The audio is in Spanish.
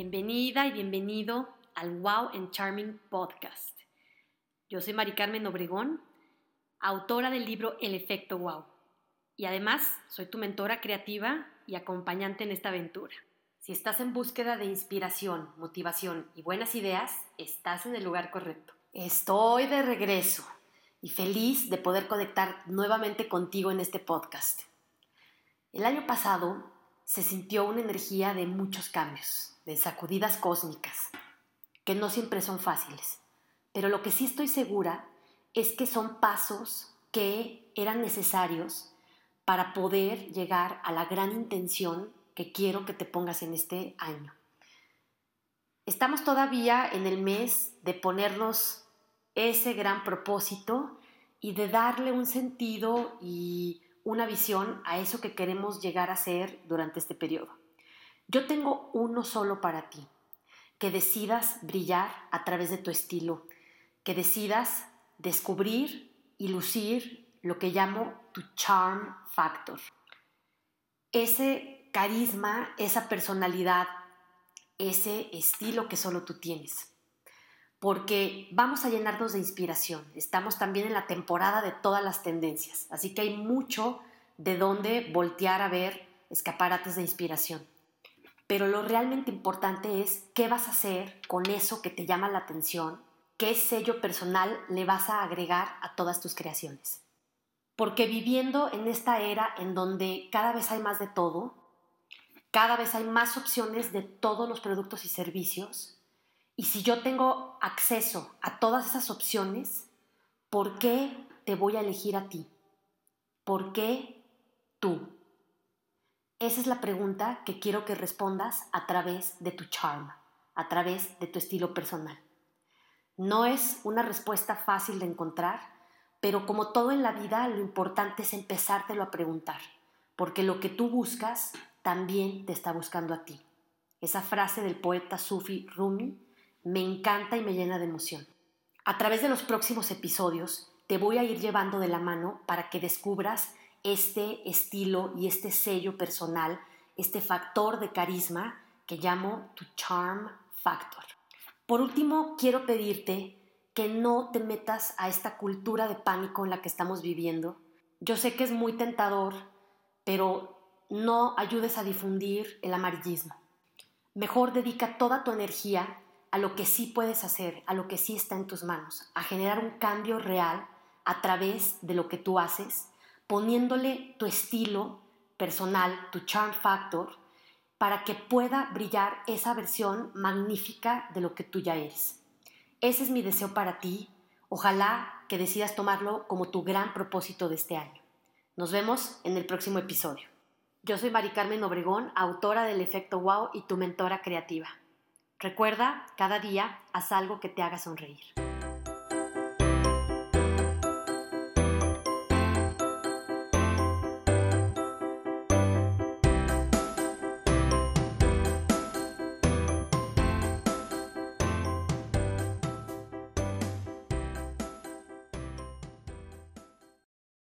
bienvenida y bienvenido al Wow and Charming Podcast. Yo soy Mari Carmen Obregón, autora del libro El efecto Wow. Y además soy tu mentora creativa y acompañante en esta aventura. Si estás en búsqueda de inspiración, motivación y buenas ideas, estás en el lugar correcto. Estoy de regreso y feliz de poder conectar nuevamente contigo en este podcast. El año pasado se sintió una energía de muchos cambios, de sacudidas cósmicas, que no siempre son fáciles. Pero lo que sí estoy segura es que son pasos que eran necesarios para poder llegar a la gran intención que quiero que te pongas en este año. Estamos todavía en el mes de ponernos ese gran propósito y de darle un sentido y una visión a eso que queremos llegar a ser durante este periodo. Yo tengo uno solo para ti, que decidas brillar a través de tu estilo, que decidas descubrir y lucir lo que llamo tu charm factor. Ese carisma, esa personalidad, ese estilo que solo tú tienes. Porque vamos a llenarnos de inspiración. Estamos también en la temporada de todas las tendencias, así que hay mucho de dónde voltear a ver escaparates de inspiración. Pero lo realmente importante es qué vas a hacer con eso que te llama la atención, qué sello personal le vas a agregar a todas tus creaciones. Porque viviendo en esta era en donde cada vez hay más de todo, cada vez hay más opciones de todos los productos y servicios, y si yo tengo acceso a todas esas opciones, ¿por qué te voy a elegir a ti? ¿Por qué tú? Esa es la pregunta que quiero que respondas a través de tu charm, a través de tu estilo personal. No es una respuesta fácil de encontrar, pero como todo en la vida, lo importante es empezártelo a preguntar, porque lo que tú buscas también te está buscando a ti. Esa frase del poeta sufi Rumi me encanta y me llena de emoción. A través de los próximos episodios te voy a ir llevando de la mano para que descubras este estilo y este sello personal, este factor de carisma que llamo tu charm factor. Por último, quiero pedirte que no te metas a esta cultura de pánico en la que estamos viviendo. Yo sé que es muy tentador, pero no ayudes a difundir el amarillismo. Mejor dedica toda tu energía a lo que sí puedes hacer, a lo que sí está en tus manos, a generar un cambio real a través de lo que tú haces, poniéndole tu estilo personal, tu charm factor, para que pueda brillar esa versión magnífica de lo que tú ya eres. Ese es mi deseo para ti. Ojalá que decidas tomarlo como tu gran propósito de este año. Nos vemos en el próximo episodio. Yo soy Mari Carmen Obregón, autora del Efecto Wow y tu mentora creativa. Recuerda, cada día haz algo que te haga sonreír.